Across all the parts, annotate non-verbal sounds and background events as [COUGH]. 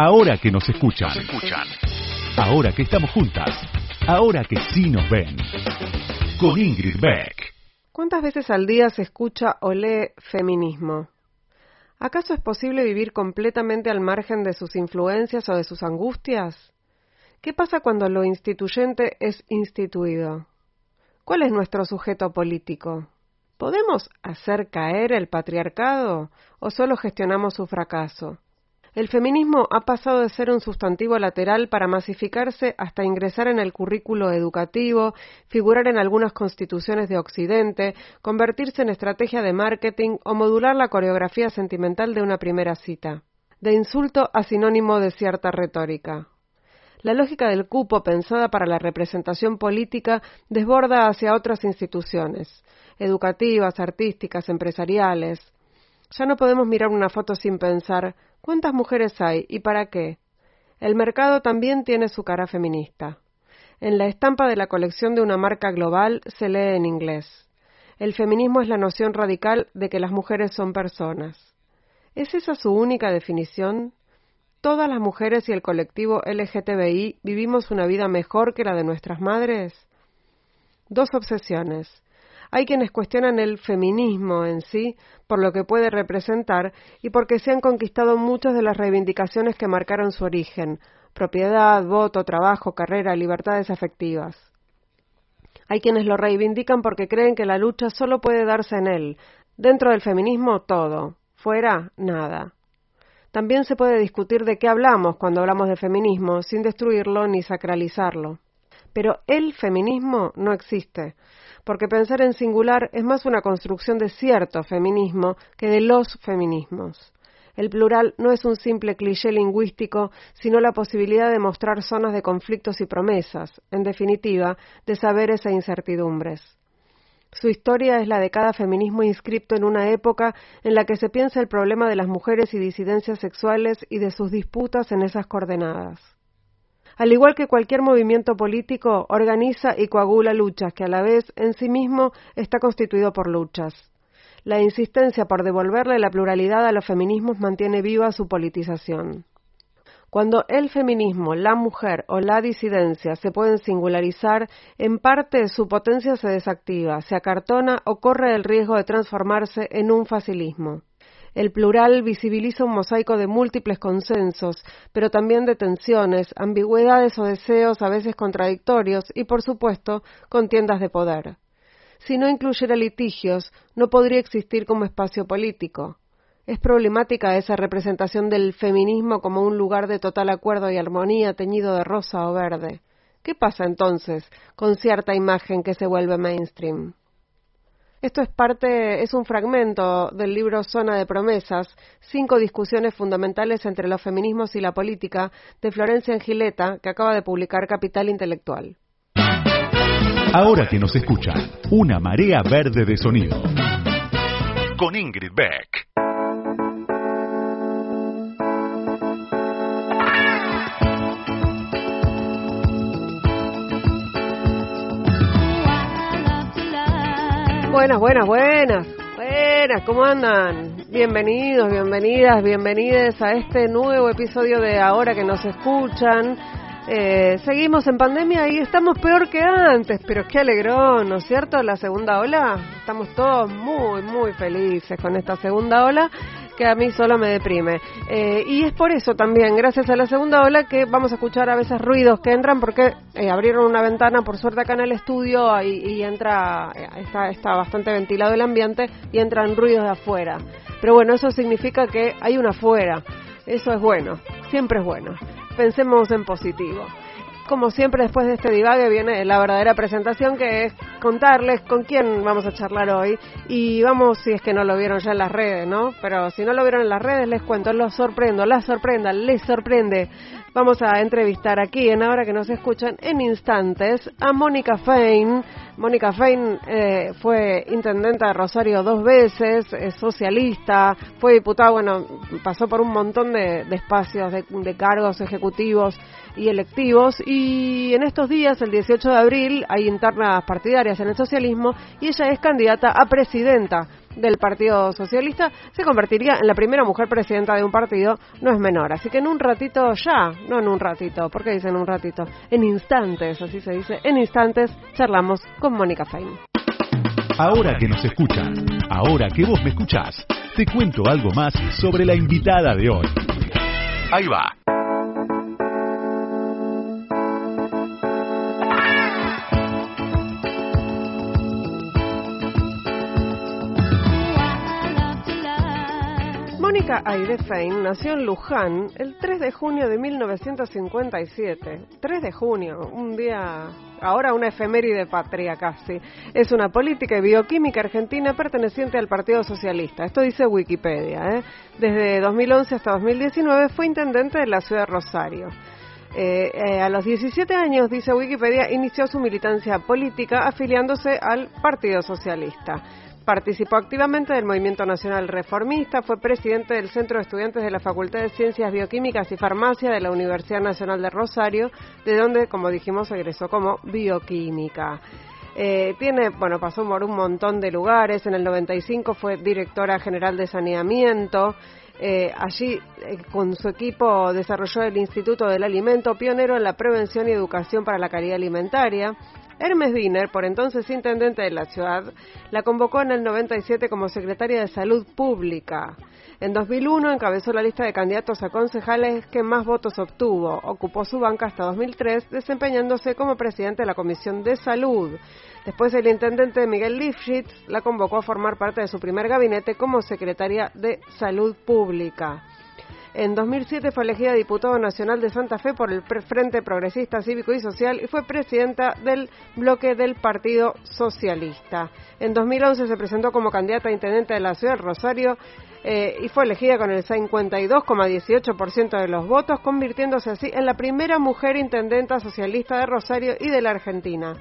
Ahora que nos escuchan. Ahora que estamos juntas. Ahora que sí nos ven. Con Ingrid Beck. ¿Cuántas veces al día se escucha o lee feminismo? ¿Acaso es posible vivir completamente al margen de sus influencias o de sus angustias? ¿Qué pasa cuando lo instituyente es instituido? ¿Cuál es nuestro sujeto político? ¿Podemos hacer caer el patriarcado o solo gestionamos su fracaso? El feminismo ha pasado de ser un sustantivo lateral para masificarse hasta ingresar en el currículo educativo, figurar en algunas constituciones de Occidente, convertirse en estrategia de marketing o modular la coreografía sentimental de una primera cita. De insulto a sinónimo de cierta retórica. La lógica del cupo pensada para la representación política desborda hacia otras instituciones, educativas, artísticas, empresariales. Ya no podemos mirar una foto sin pensar ¿cuántas mujeres hay y para qué? El mercado también tiene su cara feminista. En la estampa de la colección de una marca global se lee en inglés. El feminismo es la noción radical de que las mujeres son personas. ¿Es esa su única definición? ¿Todas las mujeres y el colectivo LGTBI vivimos una vida mejor que la de nuestras madres? Dos obsesiones. Hay quienes cuestionan el feminismo en sí por lo que puede representar y porque se han conquistado muchas de las reivindicaciones que marcaron su origen propiedad, voto, trabajo, carrera, libertades afectivas. Hay quienes lo reivindican porque creen que la lucha solo puede darse en él. Dentro del feminismo todo, fuera nada. También se puede discutir de qué hablamos cuando hablamos de feminismo sin destruirlo ni sacralizarlo. Pero el feminismo no existe porque pensar en singular es más una construcción de cierto feminismo que de los feminismos. El plural no es un simple cliché lingüístico, sino la posibilidad de mostrar zonas de conflictos y promesas, en definitiva, de saberes e incertidumbres. Su historia es la de cada feminismo inscripto en una época en la que se piensa el problema de las mujeres y disidencias sexuales y de sus disputas en esas coordenadas al igual que cualquier movimiento político, organiza y coagula luchas que a la vez en sí mismo está constituido por luchas. La insistencia por devolverle la pluralidad a los feminismos mantiene viva su politización. Cuando el feminismo, la mujer o la disidencia se pueden singularizar, en parte su potencia se desactiva, se acartona o corre el riesgo de transformarse en un facilismo. El plural visibiliza un mosaico de múltiples consensos, pero también de tensiones, ambigüedades o deseos a veces contradictorios y, por supuesto, contiendas de poder. Si no incluyera litigios, no podría existir como espacio político. Es problemática esa representación del feminismo como un lugar de total acuerdo y armonía teñido de rosa o verde. ¿Qué pasa entonces con cierta imagen que se vuelve mainstream? Esto es parte, es un fragmento del libro Zona de Promesas, cinco discusiones fundamentales entre los feminismos y la política, de Florencia Angileta, que acaba de publicar Capital Intelectual. Ahora que nos escuchan, una marea verde de sonido. Con Ingrid Beck. Buenas, buenas, buenas. Buenas, ¿cómo andan? Bienvenidos, bienvenidas, bienvenidas a este nuevo episodio de Ahora que nos escuchan. Eh, seguimos en pandemia y estamos peor que antes, pero qué alegrón, ¿no es cierto? La segunda ola, estamos todos muy, muy felices con esta segunda ola que a mí solo me deprime. Eh, y es por eso también, gracias a la segunda ola, que vamos a escuchar a veces ruidos que entran porque eh, abrieron una ventana, por suerte acá en el estudio, y, entra, eh, está, está bastante ventilado el ambiente y entran ruidos de afuera. Pero bueno, eso significa que hay una afuera. Eso es bueno, siempre es bueno. Pensemos en positivo como siempre, después de este divague viene la verdadera presentación, que es contarles con quién vamos a charlar hoy. Y vamos, si es que no lo vieron ya en las redes, ¿no? Pero si no lo vieron en las redes, les cuento, los sorprendo, las sorprenda, les sorprende. Vamos a entrevistar aquí, en ahora que nos escuchan, en instantes, a Mónica Fein. Mónica Fein eh, fue intendenta de Rosario dos veces, es socialista, fue diputada, bueno, pasó por un montón de, espacios, de cargos ejecutivos y electivos y en estos días, el 18 de abril, hay internas partidarias en el socialismo y ella es candidata a presidenta del Partido Socialista, se convertiría en la primera mujer presidenta de un partido, no es menor. Así que en un ratito ya, no en un ratito, ¿por qué dicen un ratito? En instantes, así se dice, en instantes charlamos con Mónica Fein. Ahora que nos escuchan, ahora que vos me escuchás, te cuento algo más sobre la invitada de hoy. Ahí va. Mónica Aide Fein nació en Luján el 3 de junio de 1957. 3 de junio, un día, ahora una efeméride patria casi. Es una política y bioquímica argentina perteneciente al Partido Socialista. Esto dice Wikipedia. ¿eh? Desde 2011 hasta 2019 fue intendente de la ciudad de Rosario. Eh, eh, a los 17 años, dice Wikipedia, inició su militancia política afiliándose al Partido Socialista. Participó activamente del Movimiento Nacional Reformista, fue presidente del Centro de Estudiantes de la Facultad de Ciencias Bioquímicas y Farmacia de la Universidad Nacional de Rosario, de donde, como dijimos, egresó como bioquímica. Eh, tiene, bueno, pasó por un montón de lugares. En el 95 fue directora general de saneamiento. Eh, allí, eh, con su equipo, desarrolló el Instituto del Alimento, pionero en la prevención y educación para la calidad alimentaria. Hermes Wiener, por entonces intendente de la ciudad, la convocó en el 97 como secretaria de Salud Pública. En 2001 encabezó la lista de candidatos a concejales que más votos obtuvo. Ocupó su banca hasta 2003, desempeñándose como presidente de la Comisión de Salud. Después el intendente Miguel Lifshitz la convocó a formar parte de su primer gabinete como secretaria de Salud Pública. En 2007 fue elegida diputada nacional de Santa Fe por el Frente Progresista Cívico y Social y fue presidenta del bloque del Partido Socialista. En 2011 se presentó como candidata a intendente de la ciudad de Rosario eh, y fue elegida con el 52,18% de los votos, convirtiéndose así en la primera mujer intendenta socialista de Rosario y de la Argentina.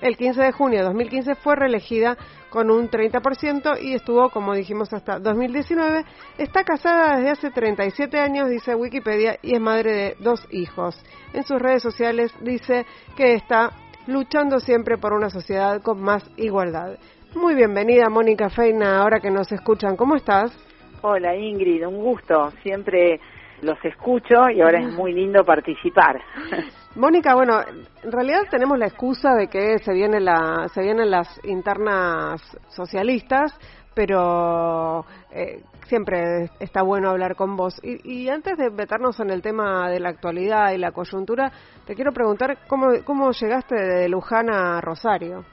El 15 de junio de 2015 fue reelegida con un 30% y estuvo, como dijimos, hasta 2019. Está casada desde hace 37 años, dice Wikipedia, y es madre de dos hijos. En sus redes sociales dice que está luchando siempre por una sociedad con más igualdad. Muy bienvenida, Mónica Feina, ahora que nos escuchan. ¿Cómo estás? Hola, Ingrid, un gusto. Siempre los escucho y ahora es muy lindo participar. [LAUGHS] Mónica, bueno, en realidad tenemos la excusa de que se viene la, se vienen las internas socialistas, pero eh, siempre está bueno hablar con vos. Y, antes de meternos en el tema de la actualidad y la coyuntura, te quiero preguntar cómo, cómo llegaste de Luján a Rosario.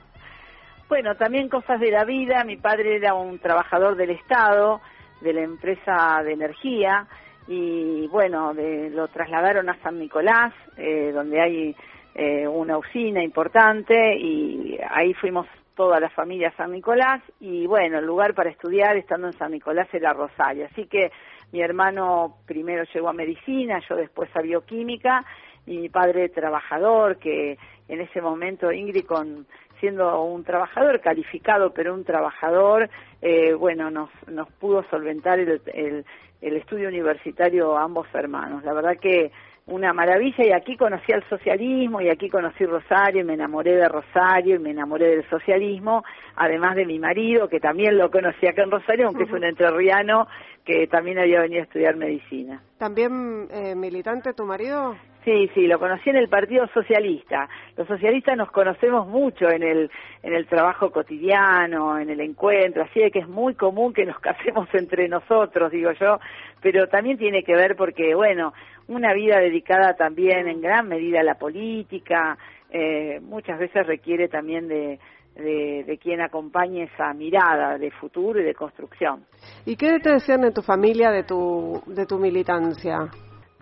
Bueno, también cosas de la vida. Mi padre era un trabajador del Estado, de la empresa de energía y bueno, lo trasladaron a San Nicolás, eh, donde hay eh, una usina importante y ahí fuimos toda la familia a San Nicolás y bueno, el lugar para estudiar estando en San Nicolás era Rosario. Así que mi hermano primero llegó a medicina, yo después a bioquímica y mi padre trabajador que en ese momento Ingrid con siendo un trabajador calificado pero un trabajador eh, bueno nos nos pudo solventar el, el, el estudio universitario ambos hermanos. La verdad que una maravilla y aquí conocí al socialismo y aquí conocí Rosario y me enamoré de Rosario y me enamoré del socialismo, además de mi marido que también lo conocí acá en Rosario, aunque es un entrerriano que también había venido a estudiar medicina. ¿También eh, militante tu marido? Sí, sí, lo conocí en el Partido Socialista. Los socialistas nos conocemos mucho en el, en el trabajo cotidiano, en el encuentro, así de que es muy común que nos [LAUGHS] casemos entre nosotros, digo yo, pero también tiene que ver porque, bueno, una vida dedicada también en gran medida a la política, eh, muchas veces requiere también de, de, de, quien acompañe esa mirada de futuro y de construcción. ¿Y qué te decían de tu familia, de tu, de tu militancia?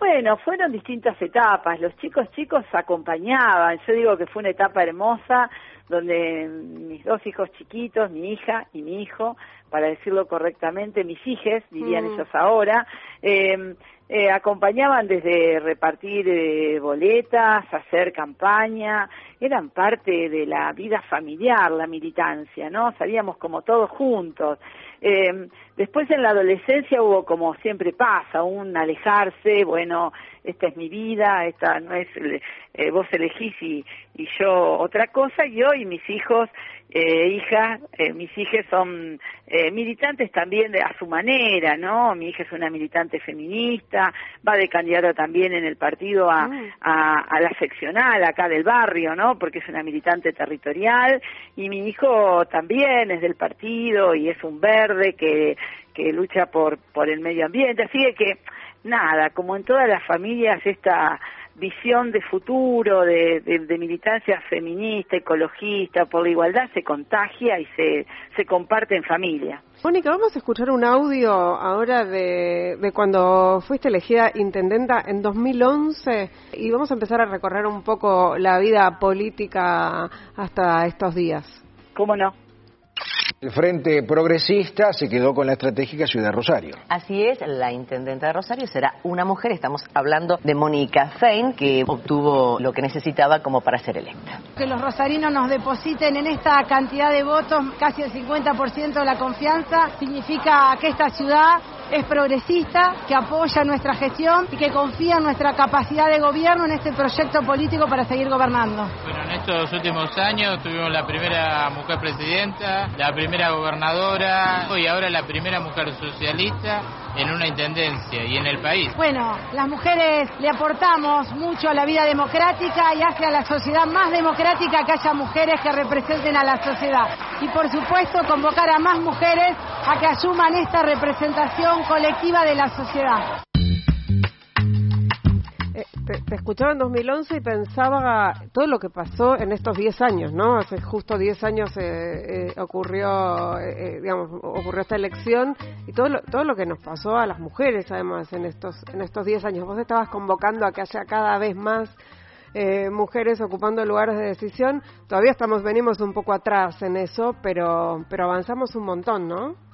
Bueno, fueron distintas etapas. Los chicos chicos acompañaban. Yo digo que fue una etapa hermosa donde mis dos hijos chiquitos, mi hija y mi hijo, para decirlo correctamente, mis hijes, dirían mm. ellos ahora, eh, eh, acompañaban desde repartir eh, boletas, hacer campaña, eran parte de la vida familiar, la militancia, ¿no? Salíamos como todos juntos. Después en la adolescencia hubo, como siempre pasa, un alejarse, bueno, esta es mi vida, esta no es, eh, vos elegís y, y yo otra cosa, y hoy mis hijos eh, hijas, eh, mis hijas son eh, militantes también de, a su manera, ¿no? Mi hija es una militante feminista, va de candidata también en el partido a, mm. a, a, la seccional acá del barrio, ¿no? Porque es una militante territorial y mi hijo también es del partido y es un verde que, que lucha por, por el medio ambiente, así que nada, como en todas las familias esta visión de futuro, de, militancia feminista, ecologista, por la igualdad, se contagia y se, se comparte en familia. Mónica, vamos a escuchar un audio ahora de, de cuando fuiste elegida intendenta en 2011 y vamos a empezar a recorrer un poco la vida política hasta estos días. ¿Cómo no? El Frente Progresista se quedó con la estratégica Ciudad Rosario. Así es, la intendenta de Rosario será una mujer. Estamos hablando de Mónica Fein, que obtuvo lo que necesitaba como para ser electa. Que los rosarinos nos depositen en esta cantidad de votos, casi el 50% de la confianza, significa que esta ciudad es progresista, que apoya nuestra gestión y que confía en nuestra capacidad de gobierno en este proyecto político para seguir gobernando. Bueno, en estos últimos años tuvimos la primera mujer presidenta, la primera gobernadora y ahora la primera mujer socialista en una intendencia y en el país. Bueno, las mujeres le aportamos mucho a la vida democrática y hace a la sociedad más democrática que haya mujeres que representen a la sociedad. Y por supuesto convocar a más mujeres a que asuman esta representación colectiva de la sociedad te, escuchaba en 2011 y pensaba todo lo que pasó en estos 10 años, ¿no? Hace justo 10 años eh, eh, ocurrió, eh, digamos, ocurrió esta elección y todo lo, todo lo que nos pasó a las mujeres, además, en estos en estos 10 años. Vos estabas convocando a que haya cada vez más mujeres ocupando lugares de decisión. Todavía estamos venimos un poco atrás en eso, pero pero avanzamos un montón, ¿no?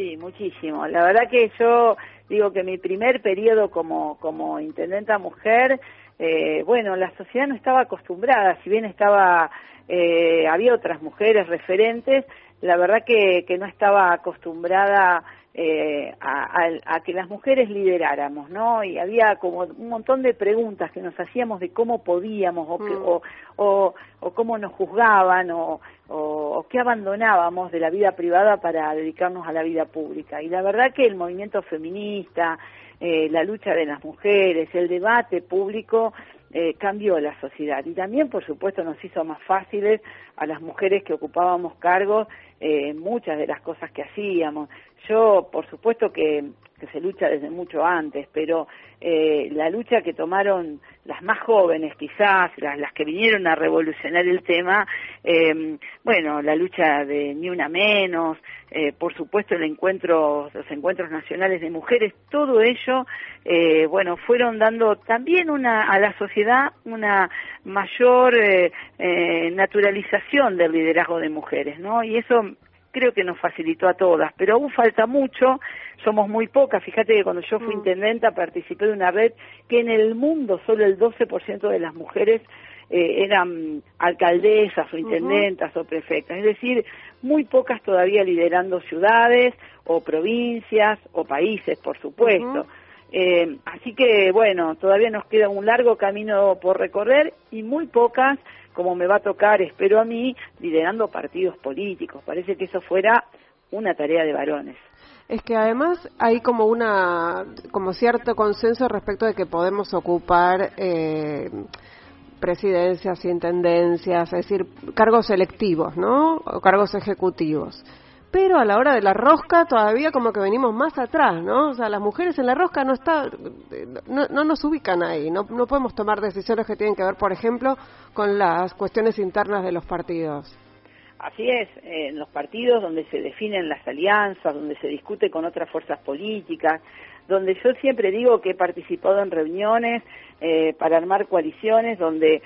Sí, muchísimo. La verdad que yo digo que mi primer periodo como, como intendenta mujer, eh, bueno, la sociedad no estaba acostumbrada, si bien estaba, eh, había otras mujeres referentes, la verdad que, que no estaba acostumbrada eh, a, que las mujeres lideráramos, ¿no? Y había como un montón de preguntas que nos hacíamos de cómo podíamos o, mm. o, o, cómo nos juzgaban o, o, qué abandonábamos de la vida privada para dedicarnos a la vida pública. Y la verdad que el movimiento feminista, eh, la lucha de las mujeres, el debate público eh, cambió la sociedad y también, por supuesto, nos hizo más fáciles a las mujeres que ocupábamos cargos eh, muchas de las cosas que hacíamos. Yo, por supuesto que, se lucha desde mucho antes, pero eh, la lucha que tomaron las más jóvenes quizás, las, las que vinieron a revolucionar el tema, eh, bueno, la lucha de Ni Una Menos, eh, por supuesto el encuentro, los encuentros nacionales de mujeres, todo ello, eh, bueno, fueron dando también una, a la sociedad una mayor eh, naturalización del liderazgo de mujeres, ¿no? Y eso creo que nos facilitó a todas, pero aún falta mucho, somos muy pocas, fíjate que cuando yo fui mm. intendenta participé de una red que en el mundo solo el 12% de las mujeres eh, eran alcaldesas o intendentas o prefectas, es decir, muy pocas todavía liderando ciudades o provincias o países, por supuesto. eh, así que, bueno, todavía nos queda un largo camino por recorrer y muy pocas como me va a tocar, espero a mí, liderando partidos políticos. Parece que eso fuera una tarea de varones. Es que además hay como una, como cierto consenso respecto de que podemos ocupar eh, presidencias, intendencias, es decir, cargos electivos, ¿no? O cargos ejecutivos pero a la hora de la rosca todavía como que venimos más atrás, ¿no? O sea, las mujeres en la rosca no está, no, no nos ubican ahí, no, no podemos tomar decisiones que tienen que ver, por ejemplo, con las cuestiones internas de los partidos. Así es, en los partidos donde se definen las alianzas, donde se discute con otras fuerzas políticas, donde yo siempre digo que he participado en reuniones eh, para armar coaliciones, donde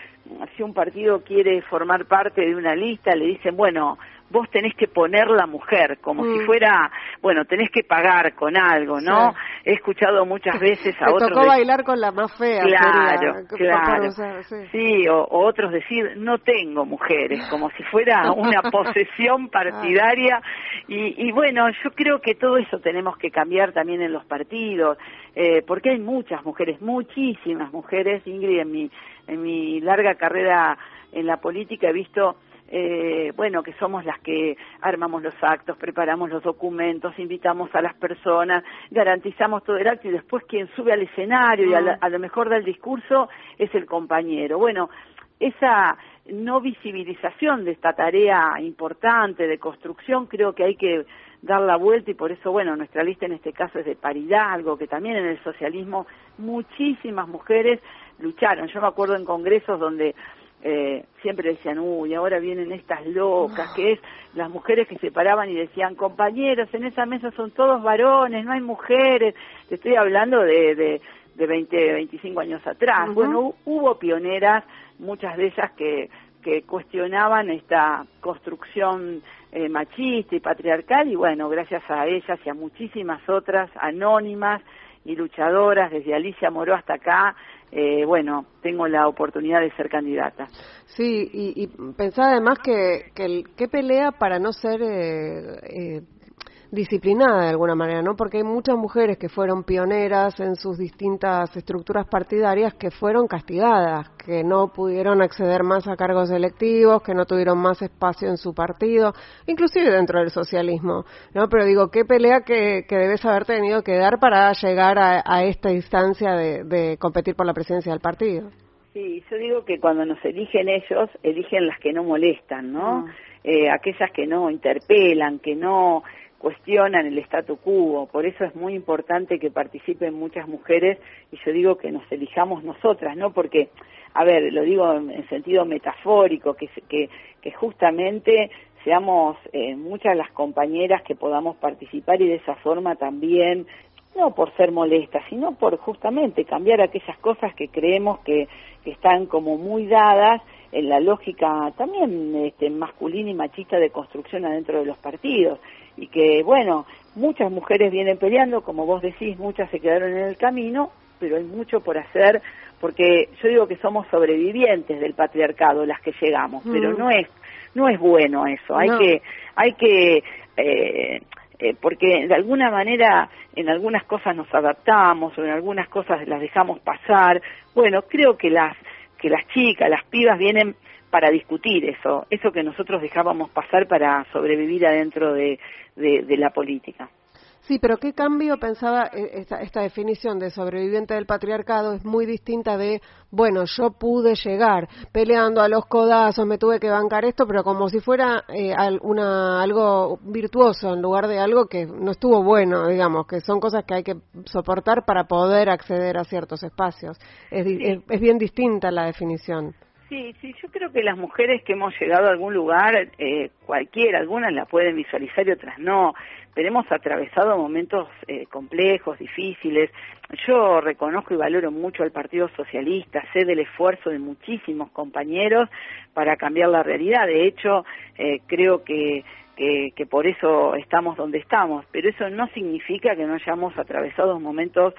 si un partido quiere formar parte de una lista, le dicen, bueno, vos tenés que poner la mujer, como si Mm. fuera, bueno, tenés que pagar con algo, ¿no? Sí. He escuchado muchas veces a [LAUGHS] Te otros... tocó de- bailar con la más fea. Claro, claro. usar, sí. Sí, o, o otros decir, no tengo mujeres, [LAUGHS] como si fuera una posesión partidaria. Y, y bueno, yo creo que todo eso tenemos que cambiar también en los partidos, eh, porque hay muchas mujeres, muchísimas mujeres. Ingrid, en mi, en mi larga carrera en la política he visto eh, bueno, que somos las que armamos los actos, preparamos los documentos, invitamos a las personas, garantizamos todo el acto y después quien sube al escenario y a, la- a lo mejor da el discurso es el compañero. Bueno, esa no visibilización de esta tarea importante de construcción creo que hay que dar la vuelta y por eso, bueno, nuestra lista en este caso es de paridad, algo que también en el socialismo muchísimas mujeres lucharon. Yo me acuerdo en congresos donde eh, siempre decían, uy, ahora vienen estas locas, que es las mujeres que se paraban y decían, compañeros, en esa mesa son todos varones, no hay mujeres. Te estoy hablando de, de, de 20, 25 años atrás. Ujú. Bueno, hu- hubo pioneras, muchas de ellas que, que cuestionaban esta construcción eh, machista y patriarcal y bueno, gracias a ellas y a muchísimas otras anónimas y luchadoras, desde Alicia Moró hasta acá, eh, bueno, tengo la oportunidad de ser candidata. Sí, y, y pensaba además que, que, el- pelea para no ser eh, eh, disciplinada de alguna manera, ¿no? Porque hay muchas mujeres que fueron pioneras en sus distintas estructuras partidarias que fueron castigadas, que no pudieron acceder más a cargos electivos, que no tuvieron más espacio en su partido, inclusive dentro del socialismo, ¿no? Pero digo, qué pelea que, que debes haber tenido que dar para llegar a, a esta instancia de, de competir por la presidencia del partido. Sí, yo digo que cuando nos eligen ellos, eligen las que no molestan, ¿no? Mm. Eh, aquellas que no interpelan, que no cuestionan el statu quo. Por eso es muy importante que participen muchas mujeres y yo digo que nos elijamos nosotras, ¿no? Porque, a ver, lo digo en, en sentido metafórico, que, que, que justamente seamos eh, muchas las compañeras que podamos participar y de esa forma también no por ser molestas, sino por justamente cambiar aquellas cosas que creemos que, que están como muy dadas en la lógica también este, masculina y machista de construcción adentro de los partidos. Y que, bueno, muchas mujeres vienen peleando, como vos decís, muchas se quedaron en el camino, pero hay mucho por hacer, porque yo digo que somos sobrevivientes del patriarcado, las que llegamos, pero Mm. no es, no es bueno eso, hay No. que, hay que, eh, eh, porque de alguna manera en algunas cosas nos adaptamos o en algunas cosas las dejamos pasar. Bueno, creo que las que las chicas, las pibas vienen para discutir eso, eso que nosotros dejábamos pasar para sobrevivir adentro de, de, de la política. Sí, pero qué cambio pensaba eh, esta, esta definición de sobreviviente del patriarcado es muy distinta de, bueno, yo pude llegar peleando a los codazos, me tuve que bancar esto, pero como si fuera eh, una, algo virtuoso en lugar de algo que no estuvo bueno, digamos, que son cosas que hay que soportar para poder acceder a ciertos espacios. Es, di- Sí. es, es bien distinta la definición. Sí, sí, yo creo que las mujeres que hemos llegado a algún lugar, eh, cualquiera, algunas la pueden visualizar y otras no, pero hemos atravesado momentos eh, complejos, difíciles. Yo reconozco y valoro mucho al Partido Socialista, sé del esfuerzo de muchísimos compañeros para cambiar la realidad. De hecho, eh, creo que, que, que por eso estamos donde estamos, pero eso no significa que no hayamos atravesado momentos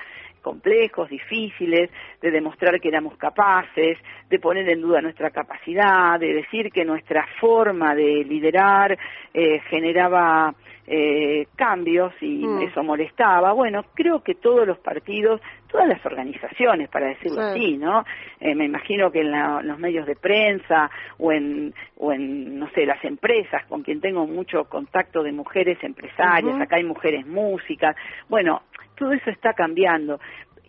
complejos, difíciles, de demostrar que éramos capaces, de poner en duda nuestra capacidad, de decir que nuestra forma de liderar eh, generaba eh, cambios y Mm. eso molestaba. Bueno, creo que todos los partidos, todas las organizaciones, para decirlo Sí. así, ¿no? Eh, me imagino que en, la- los medios de prensa o en, o en, no sé, las empresas con quien tengo mucho contacto de mujeres empresarias, acá hay mujeres músicas, bueno, todo eso está cambiando.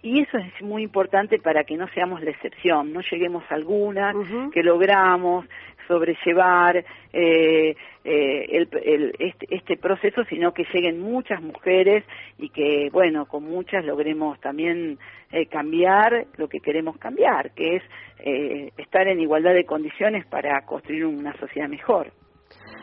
Y eso es muy importante para que no seamos la excepción, no lleguemos a algunas Ujú. que logramos sobrellevar eh, eh, el, el- este, este proceso, sino que lleguen muchas mujeres y que, bueno, con muchas logremos también eh, cambiar lo que queremos cambiar, que es eh, estar en igualdad de condiciones para construir una sociedad mejor.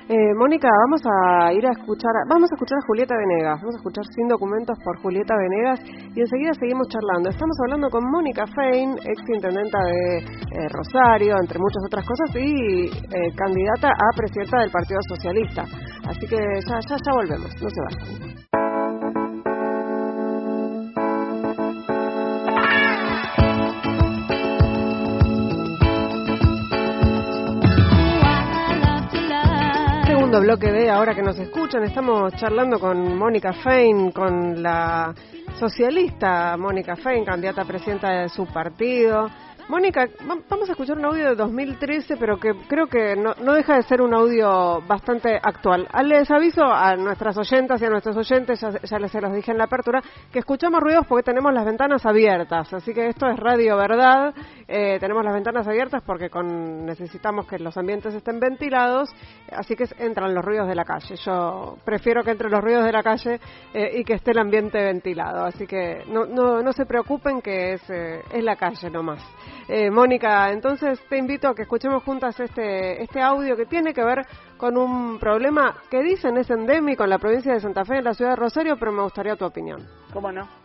Eh, Mónica, vamos a ir a escuchar, vamos a escuchar a Julieta Venegas, vamos a escuchar Sin Documentos por Julieta Venegas y enseguida seguimos charlando. Estamos hablando con Mónica Fein, ex intendenta de eh, Rosario, entre muchas otras cosas, y eh, candidata a presidenta del Partido Socialista. Así que ya, ya, ya volvemos, no se vayan. Bloque de Ahora que nos escuchan. Estamos charlando con Mónica Fein, con la socialista Mónica Fein, candidata a presidenta de su partido. Mónica, vamos a escuchar un audio de 2013, pero que creo que no, no, deja de ser un audio bastante actual. Ah, les aviso a nuestras oyentas y a nuestros oyentes, ya, les se los dije en la apertura, que escuchamos ruidos porque tenemos las ventanas abiertas. Así que esto es Radio Verdad. Eh, tenemos las ventanas abiertas porque con, necesitamos que los ambientes estén ventilados, así que entran los ruidos de la calle. Yo prefiero que entren los ruidos de la calle eh, y que esté el ambiente ventilado. Así que no, no, no se preocupen que es, eh, es la calle nomás. Eh, Mónica, entonces te invito a que escuchemos juntas este, este audio que tiene que ver con un problema que dicen es endémico en la provincia de Santa Fe, en la ciudad de Rosario, pero me gustaría tu opinión. ¿Cómo no?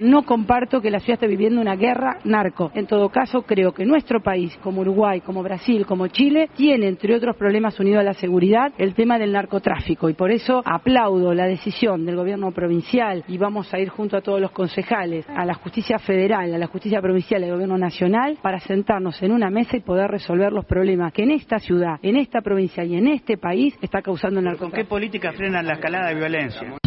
No comparto que la ciudad esté viviendo una guerra narco. En todo caso, creo que nuestro país, como Uruguay, como Brasil, como Chile, tiene, entre otros problemas unidos a la seguridad, el tema del narcotráfico. Y por eso aplaudo la decisión del gobierno provincial y vamos a ir junto a todos los concejales, a la justicia federal, a la justicia provincial y al gobierno nacional para sentarnos en una mesa y poder resolver los problemas que en esta ciudad, en esta provincia y en este país está causando el narcotráfico. ¿Con qué política frenan la escalada de violencia?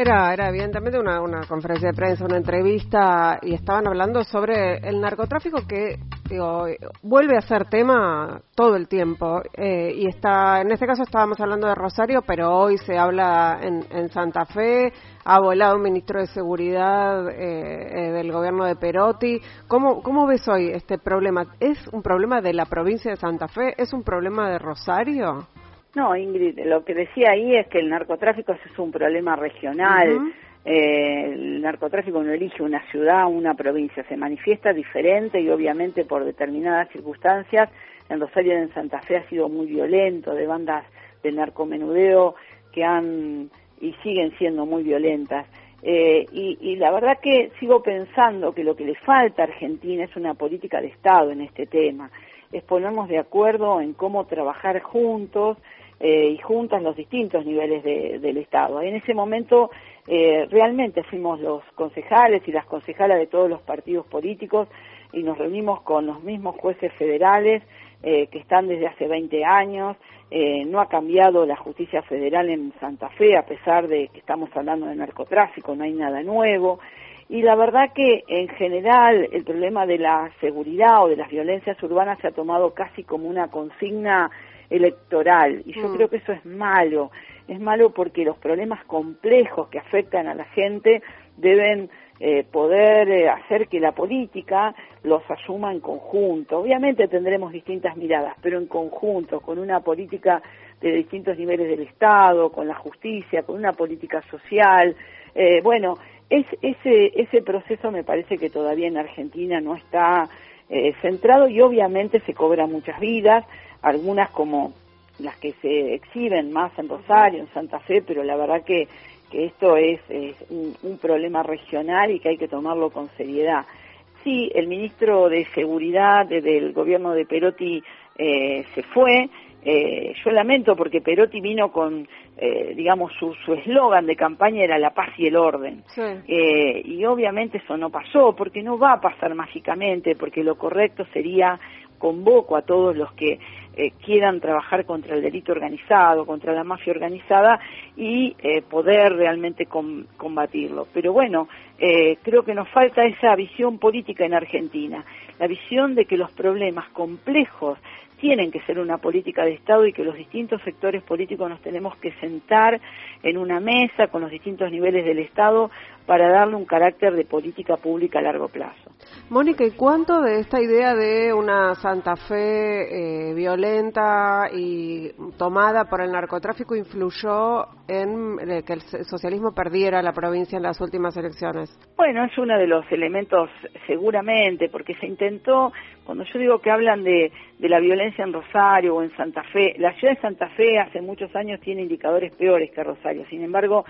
Era, era evidentemente una, una conferencia de prensa, una entrevista, y estaban hablando sobre el narcotráfico que digo, vuelve a ser tema todo el tiempo. Eh, y está, en este caso estábamos hablando de Rosario, pero hoy se habla en, en Santa Fe. Ha volado un ministro de Seguridad eh, eh, del gobierno de Perotti. ¿Cómo, ¿Cómo ves hoy este problema? ¿Es un problema de la provincia de Santa Fe? ¿Es un problema de Rosario? No, Ingrid, lo que decía ahí es que el narcotráfico es un problema regional. eh, el narcotráfico no elige una ciudad, una provincia, se manifiesta diferente y obviamente por determinadas circunstancias. En Rosario y en Santa Fe ha sido muy violento, de bandas de narcomenudeo que han y siguen siendo muy violentas. Eh, y, y, la verdad que sigo pensando que lo que le falta a Argentina es una política de Estado en este tema, es ponernos de acuerdo en cómo trabajar juntos, eh, y juntas los distintos niveles de, del Estado. En ese momento eh, realmente fuimos los concejales y las concejalas de todos los partidos políticos y nos reunimos con los mismos jueces federales eh, que están desde hace 20 años. Eh, no ha cambiado la justicia federal en Santa Fe, a pesar de que estamos hablando de narcotráfico, no hay nada nuevo. Y la verdad que en general el problema de la seguridad o de las violencias urbanas se ha tomado casi como una consigna electoral y yo mm. creo que eso es malo, es malo porque los problemas complejos que afectan a la gente deben eh, poder eh, hacer que la política los asuma en conjunto. Obviamente tendremos distintas miradas, pero en conjunto, con una política de distintos niveles del Estado, con la justicia, con una política social. Eh, bueno, es, ese, ese proceso me parece que todavía en Argentina no está eh, centrado y obviamente se cobran muchas vidas algunas como las que se exhiben más en Rosario, en Santa Fe, pero la verdad que, que esto es, un, problema regional y que hay que tomarlo con seriedad. Sí, el ministro de Seguridad del gobierno de Perotti eh, se fue. Eh, yo lamento porque Perotti vino con, eh, digamos, su eslogan de campaña era la paz y el orden. Eh, y obviamente eso no pasó, porque no va a pasar mágicamente, porque lo correcto sería convoco a todos los que eh, quieran trabajar contra el delito organizado, contra la mafia organizada y eh, poder realmente combatirlo. Pero bueno, eh, creo que nos falta esa visión política en Argentina, la visión de que los problemas complejos tienen que ser una política de Estado y que los distintos sectores políticos nos tenemos que sentar en una mesa con los distintos niveles del Estado para darle un carácter de política pública a largo plazo. Mónica, ¿y cuánto de esta idea de una Santa Fe eh, violenta y tomada por el narcotráfico influyó en eh, que el socialismo perdiera la provincia en las últimas elecciones? Bueno, es uno de los elementos seguramente, porque se intentó, cuando yo digo que hablan de, de la violencia en Rosario o en Santa Fe, la ciudad de Santa Fe hace muchos años tiene indicadores peores que Rosario, sin embargo,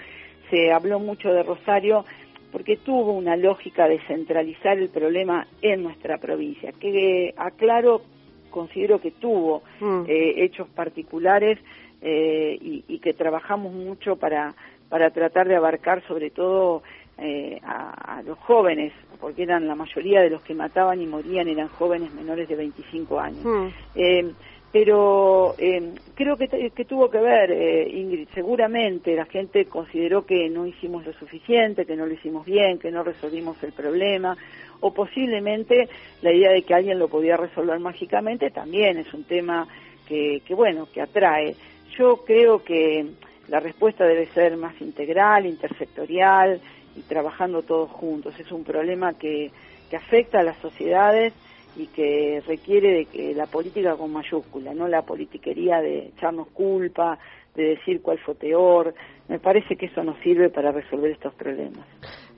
se habló mucho de Rosario porque tuvo una lógica de centralizar el problema en nuestra provincia, que aclaro, considero que tuvo mm. eh, hechos particulares eh, y, que trabajamos mucho para, para tratar de abarcar sobre todo eh, a, los jóvenes, porque eran la mayoría de los que mataban y morían eran jóvenes menores de 25 años. Mm pero eh, creo que, que, tuvo que ver, eh, Ingrid, seguramente la gente consideró que no hicimos lo suficiente, que no lo hicimos bien, que no resolvimos el problema, o posiblemente la idea de que alguien lo podía resolver mágicamente también es un tema que, que bueno, que atrae. Yo creo que la respuesta debe ser más integral, intersectorial y trabajando todos juntos. Es un problema que, que afecta a las sociedades y que requiere de que la política con mayúscula, no la politiquería de echarnos culpa, de decir cuál fue peor. Me parece que eso nos sirve para resolver estos problemas.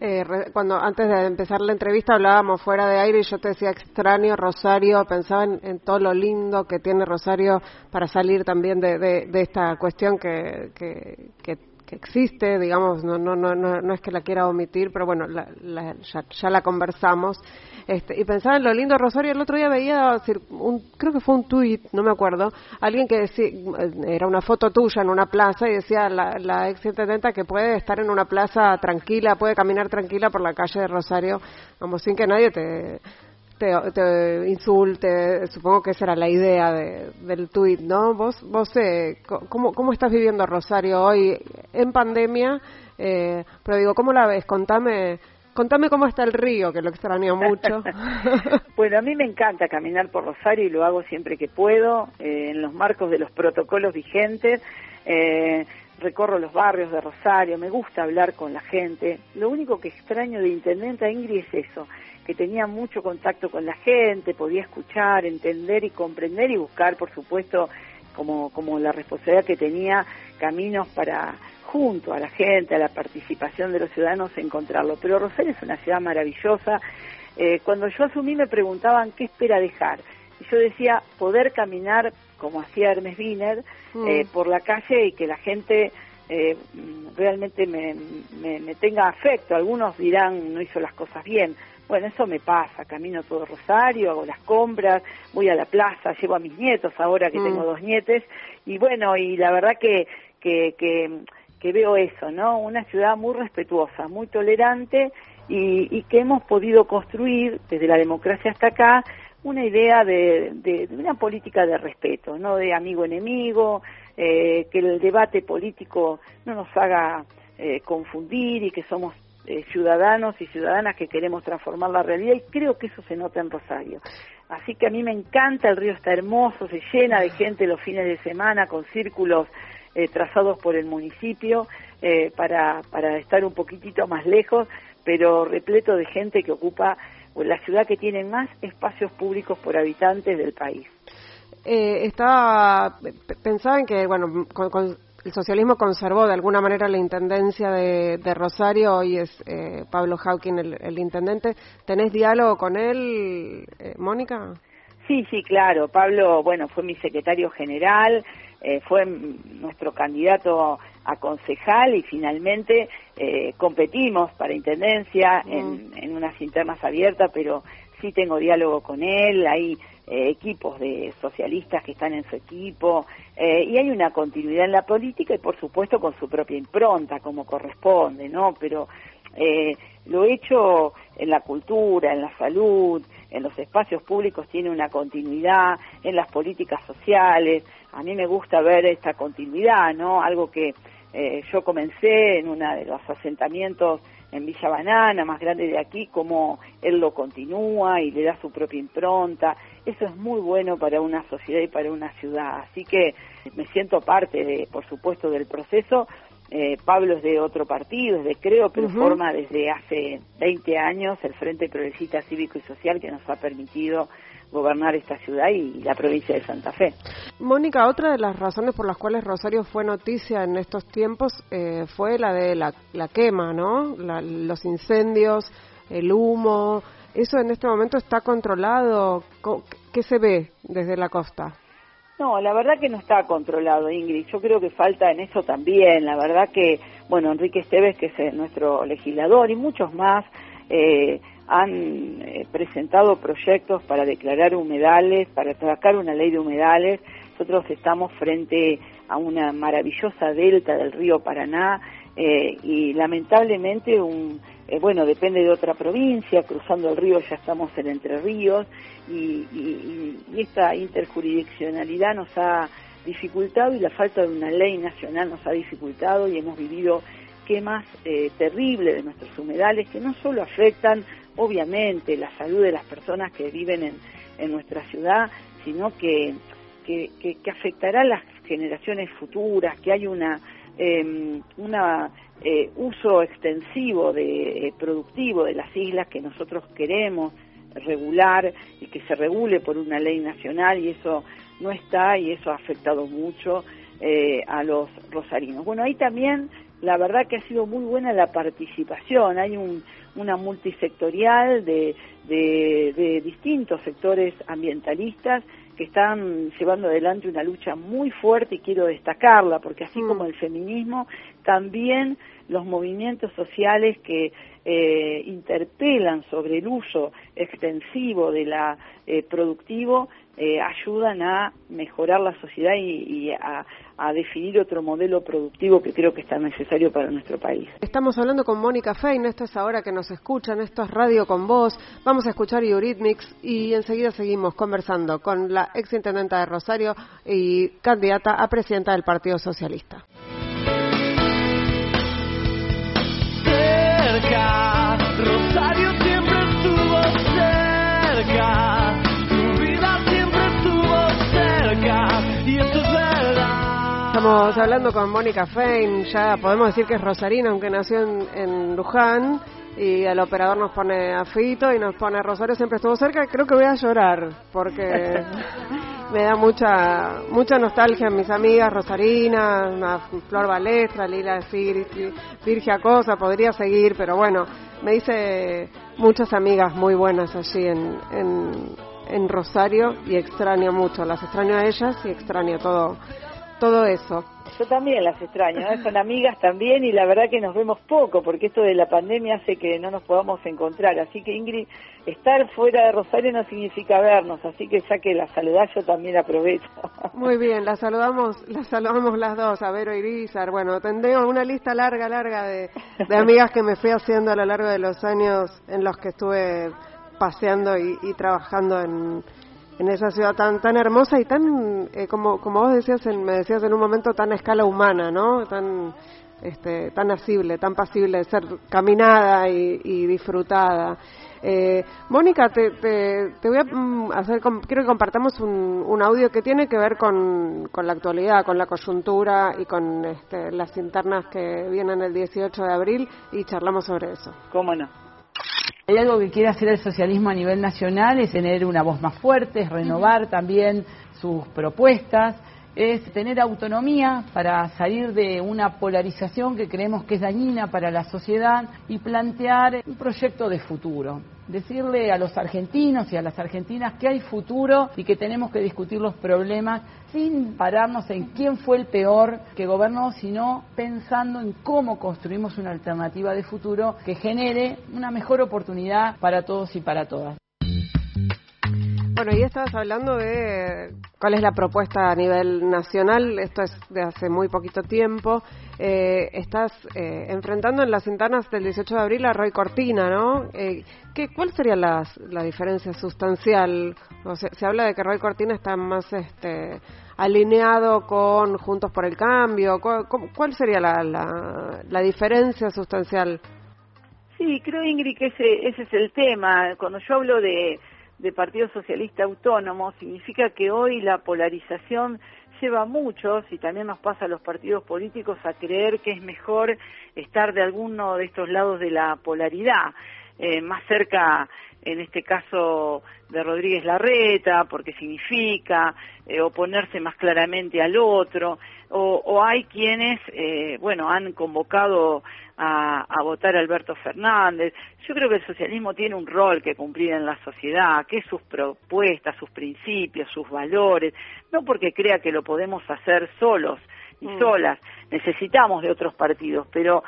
Eh, cuando antes de empezar la entrevista hablábamos fuera de aire y yo te decía extraño Rosario, pensaba en, todo lo lindo que tiene Rosario para salir también de, de, esta cuestión que, que, que existe, digamos, no, no, no, no, es que la quiera omitir, pero bueno, ya, la conversamos. Este, y pensaba en lo lindo Rosario, el otro día veía, un, creo que fue un tuit, no me acuerdo, alguien que decía, era una foto tuya en una plaza y decía la, la ex intendenta que puede estar en una plaza tranquila, puede caminar tranquila por la calle de Rosario, como sin que nadie te te, insulte, supongo que esa era la idea del tuit, ¿no? Vos, vos eh, ¿cómo, ¿cómo estás viviendo Rosario hoy en pandemia? Eh, pero digo, ¿cómo la ves? Contame, contame cómo está el río, que lo extraño mucho. [LAUGHS] bueno, a mí me encanta caminar por Rosario y lo hago siempre que puedo, eh, en los marcos de los protocolos vigentes. Eh, recorro los barrios de Rosario, me gusta hablar con la gente. Lo único que extraño de Intendente Ingrid es eso, que tenía mucho contacto con la gente, podía escuchar, entender y comprender y buscar, por supuesto, como, como la responsabilidad que tenía, caminos para, junto a la gente, a la participación de los ciudadanos, encontrarlo. Pero Rosario es una ciudad maravillosa. Eh, cuando yo asumí me preguntaban qué espera dejar. Y yo decía poder caminar, como hacía Hermes Wiener, mm. eh, por la calle y que la gente eh, realmente me, me, tenga afecto. Algunos dirán no hizo las cosas bien. Bueno, eso me pasa, camino todo Rosario, hago las compras, voy a la plaza, llevo a mis nietos ahora que mm. tengo dos nietes, y bueno, y la verdad que, que, que, veo eso, ¿no? Una ciudad muy respetuosa, muy tolerante y, y que hemos podido construir desde la democracia hasta acá una idea de, de, una política de respeto, no de amigo-enemigo, eh, que el debate político no nos haga eh, confundir y que somos eh, ciudadanos y ciudadanas que queremos transformar la realidad y creo que eso se nota en Rosario. Así que a mí me encanta, el río está hermoso, se llena de gente los fines de semana con círculos eh, trazados por el municipio eh, para, para estar un poquitito más lejos, pero repleto de gente que ocupa la ciudad que tiene más espacios públicos por habitantes del país. Eh, estaba pensaba en que bueno con el socialismo conservó de alguna manera la intendencia de, Rosario, hoy es eh, Pablo Hawking el, intendente. ¿Tenés diálogo con él, eh, Mónica? Sí, sí, claro. Pablo, bueno, fue mi secretario general, eh, fue nuestro candidato a concejal y finalmente competimos para intendencia en, en unas internas abiertas, pero sí tengo diálogo con él, hay eh, equipos de socialistas que están en su equipo, eh, y hay una continuidad en la política y por supuesto con su propia impronta, como corresponde, ¿no? Pero eh, lo hecho en la cultura, en la salud, en los espacios públicos tiene una continuidad, en las políticas sociales, a mí me gusta ver esta continuidad, ¿no? Algo que yo comencé en uno de los asentamientos en Villa Banana, más grande de aquí, como él lo continúa y le da su propia impronta. Eso es muy bueno para una sociedad y para una ciudad. Así que me siento parte, de, por supuesto, del proceso eh, Pablo es de otro partido, es de Creo, pero forma desde hace 20 años el Frente Progresista Cívico y Social que nos ha permitido gobernar esta ciudad y la provincia de Santa Fe. Mónica, otra de las razones por las cuales Rosario fue noticia en estos tiempos eh, fue la de la, quema, ¿no? los incendios, el humo. ¿Eso en este momento está controlado? ¿Qué se ve desde la costa? No, la verdad que no está controlado, Ingrid. Yo creo que falta en eso también. La verdad que, bueno, Enrique Esteves, que es eh, nuestro legislador, y muchos más, eh, han eh, presentado proyectos para declarar humedales, para sacar una ley de humedales. Nosotros estamos frente a una maravillosa delta del río Paraná y lamentablemente un, eh, bueno, depende de otra provincia, cruzando el río ya estamos en Entre Ríos y, esta interjurisdiccionalidad nos ha dificultado y la falta de una ley nacional nos ha dificultado y hemos vivido quemas eh, terribles de nuestros humedales que no solo afectan obviamente la salud de las personas que viven en, en nuestra ciudad, sino que, que, que, afectará a las generaciones futuras, que hay una, eh, una eh, uso extensivo de eh, productivo de las islas que nosotros queremos regular y que se regule por una ley nacional y eso no está y eso ha afectado mucho eh, a los rosarinos. Bueno, ahí también la verdad que ha sido muy buena la participación, hay un, una multisectorial de, de, de distintos sectores ambientalistas que están llevando adelante una lucha muy fuerte y quiero destacarla porque así mm. como el feminismo también los movimientos sociales que eh, interpelan sobre el uso extensivo de la eh, productivo eh, ayudan a mejorar la sociedad y, a, definir otro modelo productivo que creo que está necesario para nuestro país. Estamos hablando con Mónica Fein, esto es ahora que nos escuchan, esto es Radio con Voz, vamos a escuchar Eurythmics y enseguida seguimos conversando con la exintendenta de Rosario y candidata a presidenta del Partido Socialista. Estamos hablando con Mónica Fein, ya podemos decir que es rosarina, aunque nació en, en Luján y el operador nos pone a Fito y nos pone Rosario siempre estuvo cerca, creo que voy a llorar porque me da mucha mucha nostalgia mis amigas Rosarina, Flor Balestra, Lila Virgia Cosa, podría seguir, pero bueno, me hice muchas amigas muy buenas allí en, en, en Rosario y extraño mucho, las extraño a ellas y extraño todo todo eso. Yo también las extraño, son amigas también y la verdad que nos vemos poco porque esto de la pandemia hace que no nos podamos encontrar. Así que Ingrid, estar fuera de Rosario no significa vernos, así que ya que la saludás yo también aprovecho. [LAUGHS] Muy bien, la saludamos, la saludamos las dos, a Vero y Rizar. Bueno, tendré una lista larga, larga de, de amigas que me fui haciendo a lo largo de los años en los que estuve paseando y trabajando en en esa ciudad tan tan hermosa y tan eh, como como vos decías en, me decías en un momento tan a escala humana no tan este tan asible tan pasible de ser caminada y, disfrutada. Eh, Mónica te, te, voy a mm, hacer quiero que compartamos un, un audio que tiene que ver con, con la actualidad con la coyuntura y con este, las internas que vienen el 18 de abril y charlamos sobre eso. Cómo no hay algo que quiere hacer el socialismo a nivel nacional, es tener una voz más fuerte, es renovar también sus propuestas, es tener autonomía para salir de una polarización que creemos que es dañina para la sociedad y plantear un proyecto de futuro decirle a los argentinos y a las argentinas que hay futuro y que tenemos que discutir los problemas sin pararnos en quién fue el peor que gobernó, sino pensando en cómo construimos una alternativa de futuro que genere una mejor oportunidad para todos y para todas. Bueno, y estabas hablando de cuál es la propuesta a nivel nacional, esto es de hace muy poquito tiempo. Eh, estás eh, enfrentando en las internas del 18 de abril a Roy Cortina, ¿no? Eh, ¿qué, ¿Cuál sería la, diferencia sustancial? O se habla de que Roy Cortina está más este, alineado con Juntos por el Cambio. ¿Cuál, sería la, la, diferencia sustancial? Sí, creo, Ingrid, que ese, ese es el tema. Cuando yo hablo de de Partido Socialista Autónomo significa que hoy la polarización lleva a muchos, y también nos pasa a los partidos políticos, a creer que es mejor estar de alguno de estos lados de la polaridad, eh, más cerca, en este caso, de Rodríguez Larreta, porque significa eh, oponerse más claramente al otro, o, o hay quienes, eh, bueno, han convocado a, a, votar a Alberto Fernández. Yo creo que el socialismo tiene un rol que cumplir en la sociedad, que es sus propuestas, sus principios, sus valores, no porque crea que lo podemos hacer solos y mm. solas, necesitamos de otros partidos, pero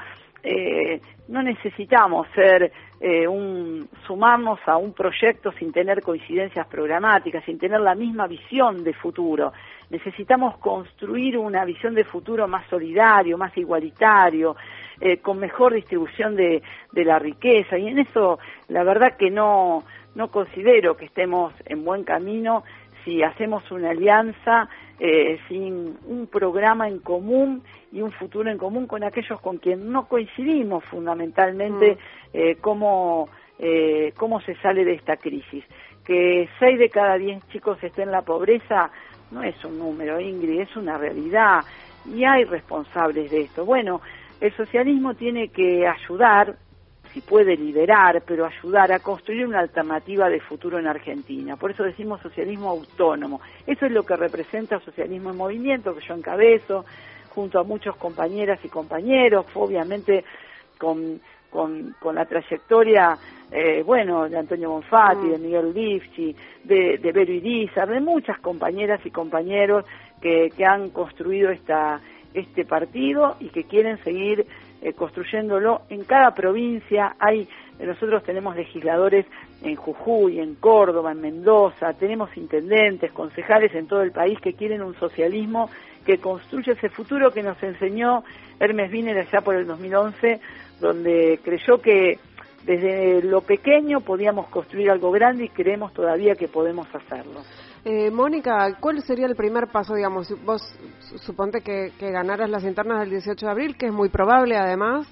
eh, no necesitamos ser eh, un sumarnos a un proyecto sin tener coincidencias programáticas, sin tener la misma visión de futuro. Necesitamos construir una visión de futuro más solidario, más igualitario, eh, con mejor distribución de, de la riqueza. Y en eso, la verdad que no, no considero que estemos en buen camino si hacemos una alianza eh, sin un programa en común y un futuro en común con aquellos con quien no coincidimos fundamentalmente mm. eh, cómo, eh, cómo se sale de esta crisis. Que seis de cada diez chicos estén en la pobreza no es un número, Ingrid, es una realidad y hay responsables de esto. Bueno, el socialismo tiene que ayudar, si puede liderar, pero ayudar a construir una alternativa de futuro en Argentina. Por eso decimos socialismo autónomo. Eso es lo que representa socialismo en movimiento, que yo encabezo, junto a muchos compañeras y compañeros, obviamente con, con, con la trayectoria, eh, bueno, de Antonio Bonfatti, de mm. Miguel Lifchi, de, de Vero Irizar, de muchas compañeras y compañeros que, que han construido esta, este partido y que quieren seguir eh, construyéndolo en cada provincia. Hay, nosotros tenemos legisladores en Jujuy, en Córdoba, en Mendoza, tenemos intendentes, concejales en todo el país que quieren un socialismo que construye ese futuro que nos enseñó Hermes Wiener allá por el 2011, donde creyó que desde lo pequeño podíamos construir algo grande y creemos todavía que podemos hacerlo. Eh, Mónica, ¿cuál sería el primer paso, digamos? Vos suponte que, que, ganaras las internas del 18 de abril, que es muy probable además,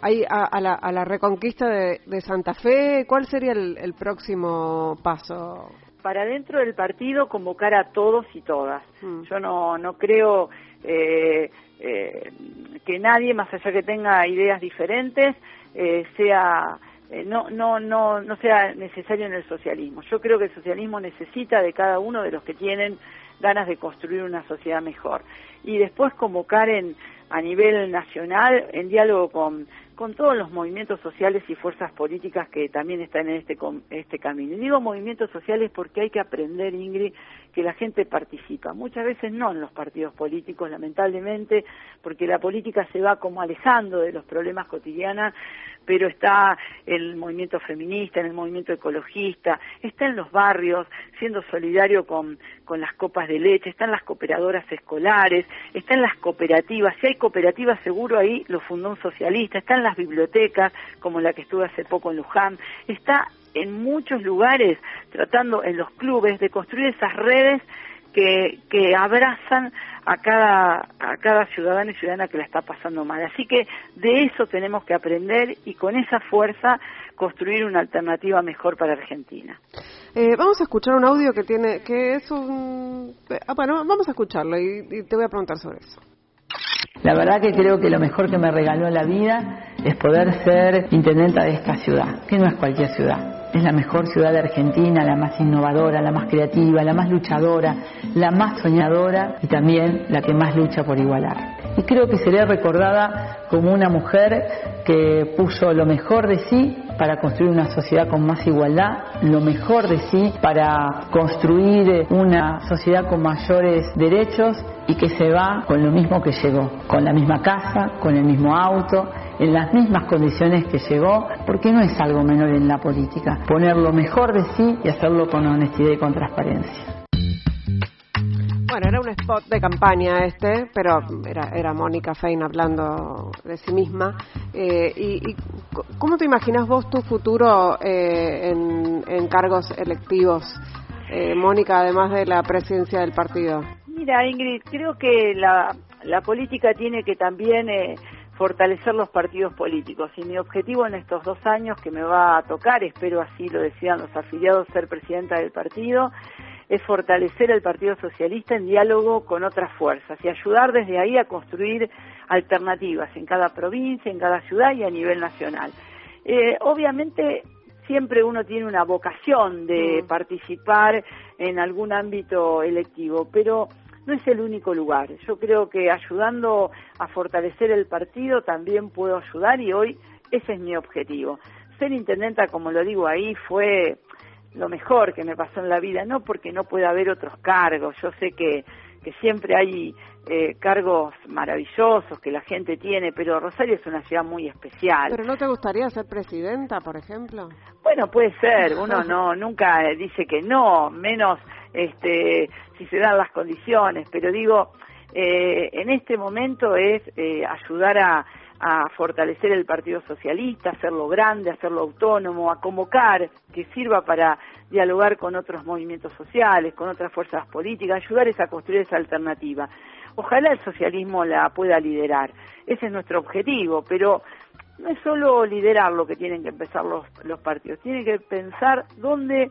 hay a, la, a la, reconquista de, de, Santa Fe, ¿cuál sería el, el, próximo paso? Para dentro del partido convocar a todos y todas. Mm. Yo no, no creo eh, eh, que nadie, más allá que tenga ideas diferentes, eh, sea no, no, no, no sea necesario en el socialismo. Yo creo que el socialismo necesita de cada uno de los que tienen ganas de construir una sociedad mejor. Y después convocar en, a nivel nacional, en diálogo con, con todos los movimientos sociales y fuerzas políticas que también están en este, este camino. Y digo movimientos sociales porque hay que aprender, Ingrid, que la gente participa. Muchas veces no en los partidos políticos, lamentablemente, porque la política se va como alejando de los problemas cotidianos, pero está el movimiento feminista, en el movimiento ecologista, está en los barrios, siendo solidario con, con las copas de leche, están las cooperadoras escolares, está en las cooperativas, si hay cooperativas seguro ahí lo fundó un socialista, está en las bibliotecas, como la que estuve hace poco en Luján, está en muchos lugares tratando en los clubes de construir esas redes que, que abrazan a cada, a cada ciudadano y ciudadana que la está pasando mal. Así que de eso tenemos que aprender y con esa fuerza construir una alternativa mejor para Argentina. Eh, vamos a escuchar un audio que tiene, que es un... Ah, bueno, vamos a escucharlo y te voy a preguntar sobre eso. La verdad que creo que lo mejor que me regaló la vida es poder ser intendenta de esta ciudad, que no es cualquier ciudad. Es la mejor ciudad de Argentina, la más innovadora, la más creativa, la más luchadora, la más soñadora y también la que más lucha por igualar. Y creo que seré recordada como una mujer que puso lo mejor de sí para construir una sociedad con más igualdad, lo mejor de sí para construir una sociedad con mayores derechos y que se va con lo mismo que llegó, con la misma casa, con el mismo auto, en las mismas condiciones que llegó, porque no es algo menor en la política, poner lo mejor de sí y hacerlo con honestidad y con transparencia. Spot de campaña este, pero era, era Mónica Fein hablando de sí misma. Eh, y, y, cómo te imaginas vos tu futuro eh, en, en, cargos electivos, eh, Mónica, además de la presidencia del partido? Mira, Ingrid, creo que la, la política tiene que también eh, fortalecer los partidos políticos. Y mi objetivo en estos dos años que me va a tocar, espero así lo decían los afiliados, ser presidenta del partido, es fortalecer el Partido Socialista en diálogo con otras fuerzas y ayudar desde ahí a construir alternativas en cada provincia, en cada ciudad y a nivel nacional. Eh, obviamente siempre uno tiene una vocación de Mm. participar en algún ámbito electivo, pero no es el único lugar. Yo creo que ayudando a fortalecer el partido también puedo ayudar y hoy ese es mi objetivo. Ser intendenta, como lo digo ahí, fue lo mejor que me pasó en la vida, no porque no pueda haber otros cargos, yo sé que, que siempre hay eh, cargos maravillosos que la gente tiene, pero Rosario es una ciudad muy especial. ¿Pero no te gustaría ser presidenta, por ejemplo? Bueno, puede ser, [LAUGHS] uno no nunca dice que no, menos este si se dan las condiciones, pero digo, eh, en este momento es eh, ayudar a, a fortalecer el Partido Socialista, hacerlo grande, hacerlo autónomo, a convocar, que sirva para dialogar con otros movimientos sociales, con otras fuerzas políticas, ayudarles a construir esa alternativa. Ojalá el socialismo la pueda liderar, ese es nuestro objetivo, pero no es solo liderar lo que tienen que empezar los, los partidos, tienen que pensar dónde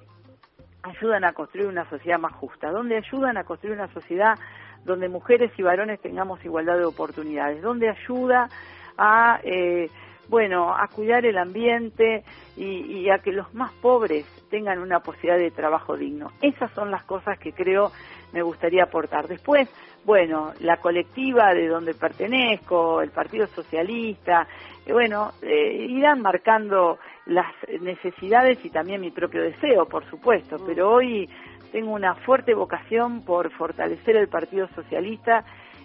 ayudan a construir una sociedad más justa, donde ayudan a construir una sociedad donde mujeres y varones tengamos igualdad de oportunidades, donde ayuda a, eh, bueno, a cuidar el ambiente y, y a que los más pobres tengan una posibilidad de trabajo digno. Esas son las cosas que creo me gustaría aportar. Después, bueno, la colectiva de donde pertenezco, el Partido Socialista, eh, bueno, eh, irán marcando las necesidades y también mi propio deseo, por supuesto, pero hoy tengo una fuerte vocación por fortalecer el Partido Socialista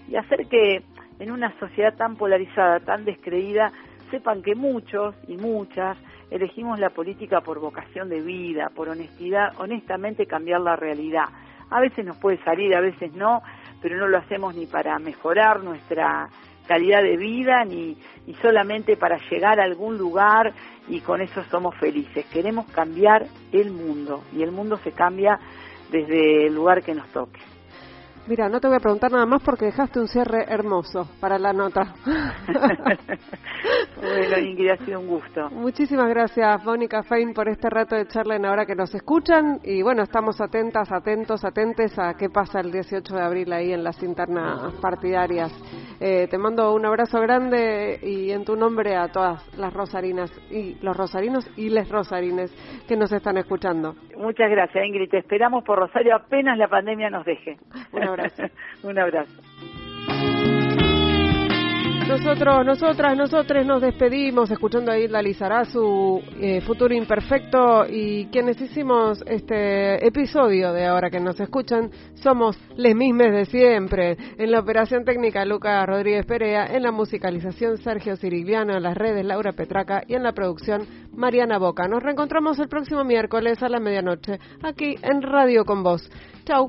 y hacer que en una sociedad tan polarizada, tan descreída, sepan que muchos y muchas elegimos la política por vocación de vida, por honestidad, honestamente cambiar la realidad. A veces nos puede salir, a veces no, pero no lo hacemos ni para mejorar nuestra calidad de vida, ni, ni solamente para llegar a algún lugar y con eso somos felices. Queremos cambiar el mundo y el mundo se cambia desde el lugar que nos toque. Mira, no te voy a preguntar nada más porque dejaste un cierre hermoso para la nota. [LAUGHS] bueno, Ingrid, ha sido un gusto. Muchísimas gracias, Mónica Fein, por este rato de charla en Ahora que nos escuchan. Y bueno, estamos atentas, atentos, atentes a qué pasa el 18 de abril ahí en las internas partidarias. Eh, te mando un abrazo grande y en tu nombre a todas las rosarinas y los rosarinos y les rosarines que nos están escuchando. Muchas gracias, Ingrid. Te esperamos por Rosario apenas la pandemia nos deje. [LAUGHS] abrazo. [LAUGHS] un abrazo. Nosotros, nosotras, nosotros nos despedimos escuchando a Hilda Lizarazu, eh, Futuro Imperfecto, y quienes hicimos este episodio de ahora que nos escuchan somos les mismes de siempre. En la operación técnica Lucas Rodríguez Perea, en la musicalización Sergio Cirigliano, en las redes Laura Petraca y en la producción Mariana Boca. Nos reencontramos el próximo miércoles a la medianoche aquí en Radio con Vos. Chau.